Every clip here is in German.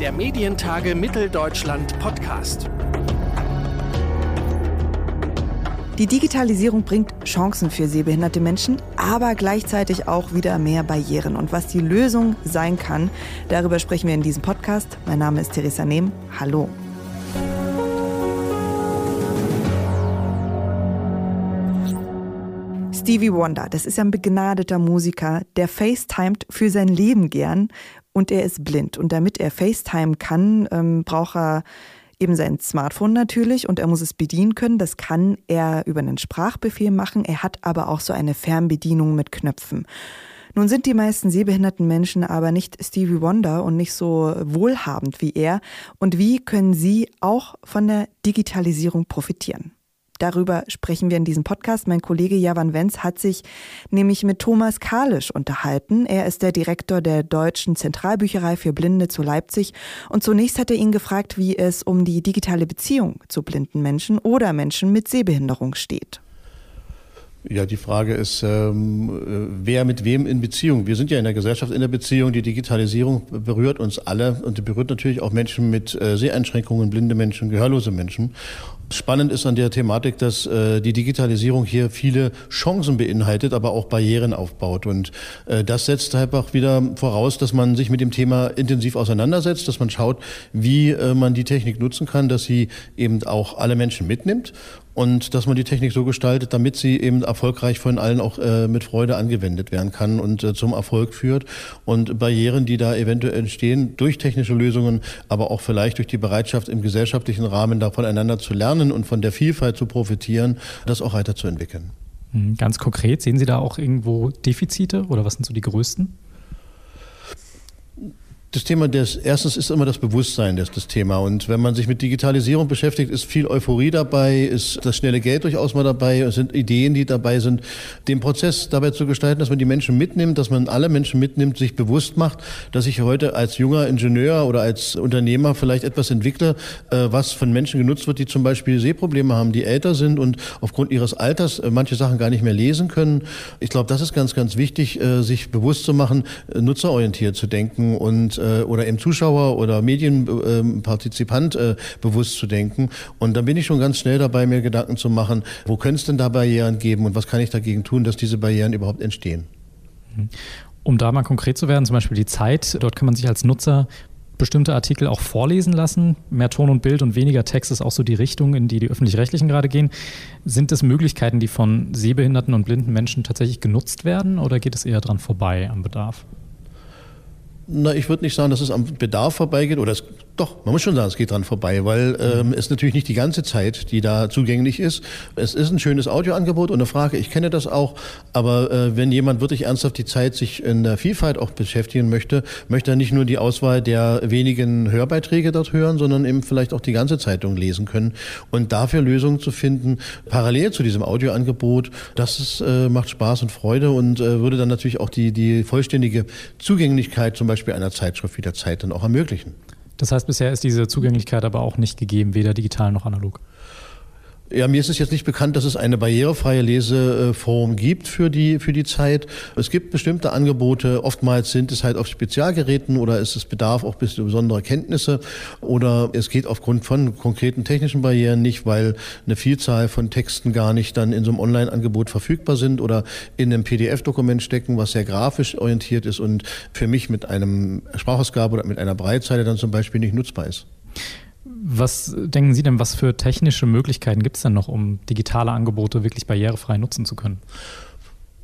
Der Medientage Mitteldeutschland Podcast. Die Digitalisierung bringt Chancen für sehbehinderte Menschen, aber gleichzeitig auch wieder mehr Barrieren. Und was die Lösung sein kann, darüber sprechen wir in diesem Podcast. Mein Name ist Theresa Nehm. Hallo. Stevie Wonder, das ist ein begnadeter Musiker, der FaceTimet für sein Leben gern und er ist blind. Und damit er FaceTime kann, ähm, braucht er eben sein Smartphone natürlich und er muss es bedienen können. Das kann er über einen Sprachbefehl machen. Er hat aber auch so eine Fernbedienung mit Knöpfen. Nun sind die meisten sehbehinderten Menschen aber nicht Stevie Wonder und nicht so wohlhabend wie er. Und wie können sie auch von der Digitalisierung profitieren? Darüber sprechen wir in diesem Podcast. Mein Kollege Javan Wenz hat sich nämlich mit Thomas Kalisch unterhalten. Er ist der Direktor der Deutschen Zentralbücherei für Blinde zu Leipzig. Und zunächst hat er ihn gefragt, wie es um die digitale Beziehung zu blinden Menschen oder Menschen mit Sehbehinderung steht. Ja, die Frage ist, ähm, äh, wer mit wem in Beziehung? Wir sind ja in der Gesellschaft in der Beziehung. Die Digitalisierung berührt uns alle und berührt natürlich auch Menschen mit äh, Seheinschränkungen, blinde Menschen, gehörlose Menschen. Spannend ist an der Thematik, dass äh, die Digitalisierung hier viele Chancen beinhaltet, aber auch Barrieren aufbaut. Und äh, das setzt einfach wieder voraus, dass man sich mit dem Thema intensiv auseinandersetzt, dass man schaut, wie äh, man die Technik nutzen kann, dass sie eben auch alle Menschen mitnimmt und dass man die Technik so gestaltet, damit sie eben erfolgreich von allen auch äh, mit Freude angewendet werden kann und äh, zum Erfolg führt. Und Barrieren, die da eventuell entstehen durch technische Lösungen, aber auch vielleicht durch die Bereitschaft im gesellschaftlichen Rahmen da voneinander zu lernen und von der Vielfalt zu profitieren, das auch weiterzuentwickeln. Hm, ganz konkret, sehen Sie da auch irgendwo Defizite oder was sind so die größten? Das Thema des, erstens ist immer das Bewusstsein, das, das Thema. Und wenn man sich mit Digitalisierung beschäftigt, ist viel Euphorie dabei, ist das schnelle Geld durchaus mal dabei, es sind Ideen, die dabei sind. Den Prozess dabei zu gestalten, dass man die Menschen mitnimmt, dass man alle Menschen mitnimmt, sich bewusst macht, dass ich heute als junger Ingenieur oder als Unternehmer vielleicht etwas entwickle, äh, was von Menschen genutzt wird, die zum Beispiel Sehprobleme haben, die älter sind und aufgrund ihres Alters äh, manche Sachen gar nicht mehr lesen können. Ich glaube, das ist ganz, ganz wichtig, äh, sich bewusst zu machen, nutzerorientiert zu denken und äh, oder im Zuschauer oder Medienpartizipant äh, bewusst zu denken. Und dann bin ich schon ganz schnell dabei, mir Gedanken zu machen, wo könnte es denn da Barrieren geben und was kann ich dagegen tun, dass diese Barrieren überhaupt entstehen. Mhm. Um da mal konkret zu werden, zum Beispiel die Zeit, dort kann man sich als Nutzer bestimmte Artikel auch vorlesen lassen. Mehr Ton und Bild und weniger Text ist auch so die Richtung, in die die öffentlich-rechtlichen gerade gehen. Sind es Möglichkeiten, die von sehbehinderten und blinden Menschen tatsächlich genutzt werden oder geht es eher dran vorbei am Bedarf? Na, ich würde nicht sagen, dass es am Bedarf vorbeigeht oder es doch, man muss schon sagen, es geht dran vorbei, weil ähm, es natürlich nicht die ganze Zeit, die da zugänglich ist. Es ist ein schönes Audioangebot und eine Frage, ich kenne das auch, aber äh, wenn jemand wirklich ernsthaft die Zeit sich in der Vielfalt auch beschäftigen möchte, möchte er nicht nur die Auswahl der wenigen Hörbeiträge dort hören, sondern eben vielleicht auch die ganze Zeitung lesen können und dafür Lösungen zu finden, parallel zu diesem Audioangebot, das ist, äh, macht Spaß und Freude und äh, würde dann natürlich auch die, die vollständige Zugänglichkeit zum Beispiel einer Zeitschrift wie der Zeit dann auch ermöglichen. Das heißt, bisher ist diese Zugänglichkeit aber auch nicht gegeben, weder digital noch analog. Ja, mir ist es jetzt nicht bekannt, dass es eine barrierefreie Leseform gibt für die, für die Zeit. Es gibt bestimmte Angebote. Oftmals sind es halt auf Spezialgeräten oder ist es Bedarf auch besonderer Kenntnisse oder es geht aufgrund von konkreten technischen Barrieren nicht, weil eine Vielzahl von Texten gar nicht dann in so einem Online-Angebot verfügbar sind oder in einem PDF-Dokument stecken, was sehr grafisch orientiert ist und für mich mit einem Sprachausgabe oder mit einer Breitzeile dann zum Beispiel nicht nutzbar ist. Was denken Sie denn, was für technische Möglichkeiten gibt es denn noch, um digitale Angebote wirklich barrierefrei nutzen zu können?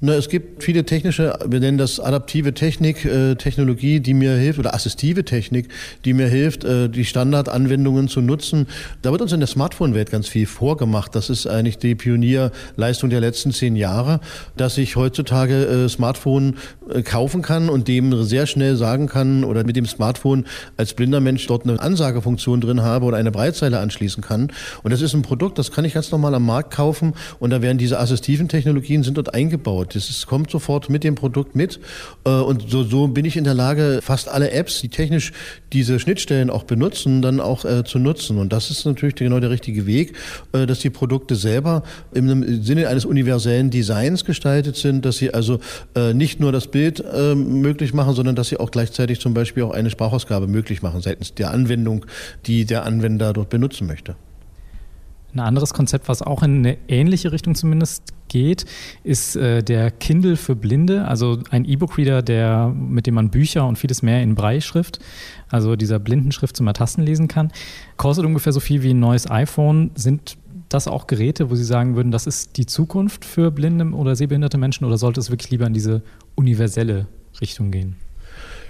Na, es gibt viele technische, wir nennen das adaptive Technik, äh, Technologie, die mir hilft, oder assistive Technik, die mir hilft, äh, die Standardanwendungen zu nutzen. Da wird uns in der Smartphone-Welt ganz viel vorgemacht. Das ist eigentlich die Pionierleistung der letzten zehn Jahre, dass ich heutzutage äh, Smartphone äh, kaufen kann und dem sehr schnell sagen kann oder mit dem Smartphone als blinder Mensch dort eine Ansagefunktion drin habe oder eine Breitzeile anschließen kann. Und das ist ein Produkt, das kann ich ganz normal am Markt kaufen und da werden diese assistiven Technologien sind dort eingebaut. Das kommt sofort mit dem Produkt mit. Äh, und so, so bin ich in der Lage, fast alle Apps, die technisch diese Schnittstellen auch benutzen, dann auch äh, zu nutzen. Und das ist natürlich genau der richtige Weg, äh, dass die Produkte selber im Sinne eines universellen Designs gestaltet sind, dass sie also äh, nicht nur das Bild äh, möglich machen, sondern dass sie auch gleichzeitig zum Beispiel auch eine Sprachausgabe möglich machen seitens der Anwendung, die der Anwender dort benutzen möchte. Ein anderes Konzept, was auch in eine ähnliche Richtung zumindest geht, ist äh, der Kindle für Blinde, also ein E-Book-Reader, der, mit dem man Bücher und vieles mehr in Breitschrift, also dieser Blindenschrift zum Ertasten lesen kann. Kostet ungefähr so viel wie ein neues iPhone. Sind das auch Geräte, wo Sie sagen würden, das ist die Zukunft für blinde oder sehbehinderte Menschen oder sollte es wirklich lieber in diese universelle Richtung gehen?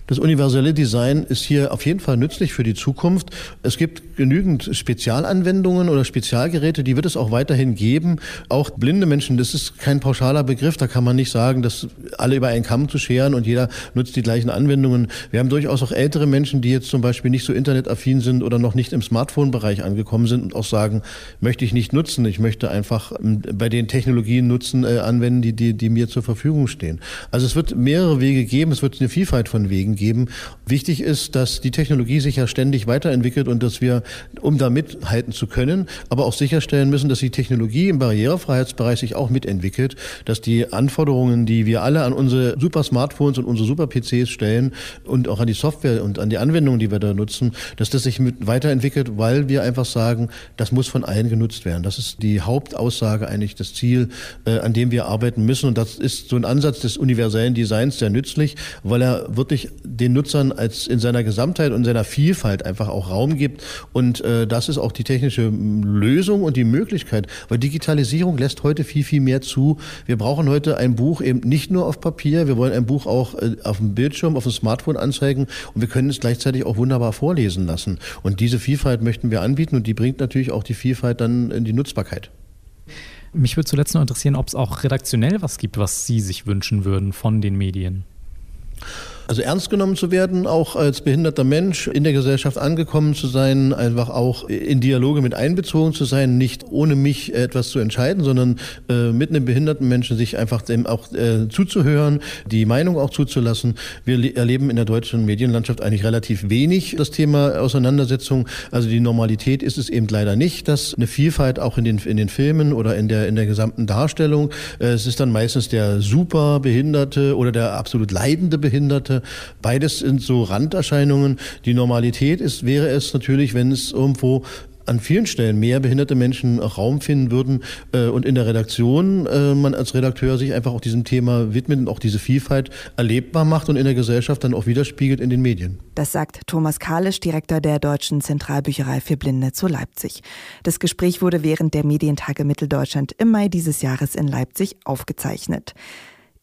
Das universelle Design ist hier auf jeden Fall nützlich für die Zukunft. Es gibt genügend Spezialanwendungen oder Spezialgeräte, die wird es auch weiterhin geben. Auch blinde Menschen, das ist kein pauschaler Begriff, da kann man nicht sagen, dass alle über einen Kamm zu scheren und jeder nutzt die gleichen Anwendungen. Wir haben durchaus auch ältere Menschen, die jetzt zum Beispiel nicht so internetaffin sind oder noch nicht im Smartphone-Bereich angekommen sind und auch sagen, möchte ich nicht nutzen, ich möchte einfach ähm, bei den Technologien nutzen, äh, anwenden, die, die, die mir zur Verfügung stehen. Also es wird mehrere Wege geben, es wird eine Vielfalt von Wegen geben. Wichtig ist, dass die Technologie sich ja ständig weiterentwickelt und dass wir, um da mithalten zu können, aber auch sicherstellen müssen, dass die Technologie im Barrierefreiheitsbereich sich auch mitentwickelt, dass die Anforderungen, die wir alle an unsere super Smartphones und unsere super PCs stellen und auch an die Software und an die Anwendungen, die wir da nutzen, dass das sich mit weiterentwickelt, weil wir einfach sagen, das muss von allen genutzt werden. Das ist die Hauptaussage eigentlich, das Ziel, äh, an dem wir arbeiten müssen. Und das ist so ein Ansatz des universellen Designs sehr nützlich, weil er wirklich den Nutzern als in seiner Gesamtheit und seiner Vielfalt einfach auch Raum gibt. Und äh, das ist auch die technische Lösung und die Möglichkeit, weil Digitalisierung lässt heute viel, viel mehr zu. Wir brauchen heute ein Buch eben nicht nur auf Papier, wir wollen ein Buch auch äh, auf dem Bildschirm, auf dem Smartphone anzeigen und wir können es gleichzeitig auch wunderbar vorlesen lassen. Und diese Vielfalt möchten wir anbieten und die bringt natürlich auch die Vielfalt dann in die Nutzbarkeit. Mich würde zuletzt noch interessieren, ob es auch redaktionell was gibt, was Sie sich wünschen würden von den Medien. Also ernst genommen zu werden, auch als behinderter Mensch in der Gesellschaft angekommen zu sein, einfach auch in Dialoge mit einbezogen zu sein, nicht ohne mich etwas zu entscheiden, sondern äh, mit einem behinderten Menschen sich einfach dem auch äh, zuzuhören, die Meinung auch zuzulassen. Wir erleben in der deutschen Medienlandschaft eigentlich relativ wenig das Thema Auseinandersetzung. Also die Normalität ist es eben leider nicht, dass eine Vielfalt auch in den, in den Filmen oder in der, in der gesamten Darstellung, äh, es ist dann meistens der super Behinderte oder der absolut leidende Behinderte, Beides sind so Randerscheinungen. Die Normalität ist, wäre es natürlich, wenn es irgendwo an vielen Stellen mehr behinderte Menschen Raum finden würden äh, und in der Redaktion äh, man als Redakteur sich einfach auch diesem Thema widmet und auch diese Vielfalt erlebbar macht und in der Gesellschaft dann auch widerspiegelt in den Medien. Das sagt Thomas Kalisch, Direktor der Deutschen Zentralbücherei für Blinde zu Leipzig. Das Gespräch wurde während der Medientage Mitteldeutschland im Mai dieses Jahres in Leipzig aufgezeichnet.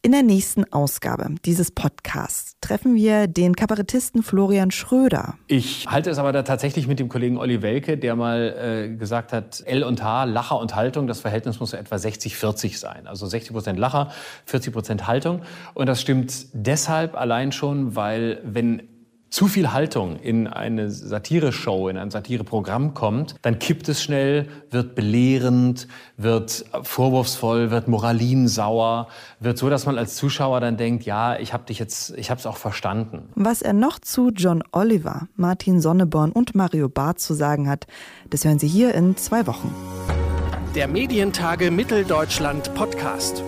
In der nächsten Ausgabe dieses Podcasts treffen wir den Kabarettisten Florian Schröder. Ich halte es aber da tatsächlich mit dem Kollegen Olli Welke, der mal äh, gesagt hat, L und H, Lacher und Haltung, das Verhältnis muss etwa 60-40 sein. Also 60 Prozent Lacher, 40 Prozent Haltung. Und das stimmt deshalb allein schon, weil wenn zu viel Haltung in eine Satire-Show, in ein Satire-Programm kommt, dann kippt es schnell, wird belehrend, wird vorwurfsvoll, wird moralinsauer, wird so, dass man als Zuschauer dann denkt, ja, ich habe dich jetzt, ich habe es auch verstanden. Was er noch zu John Oliver, Martin Sonneborn und Mario Barth zu sagen hat, das hören Sie hier in zwei Wochen. Der Medientage Mitteldeutschland Podcast.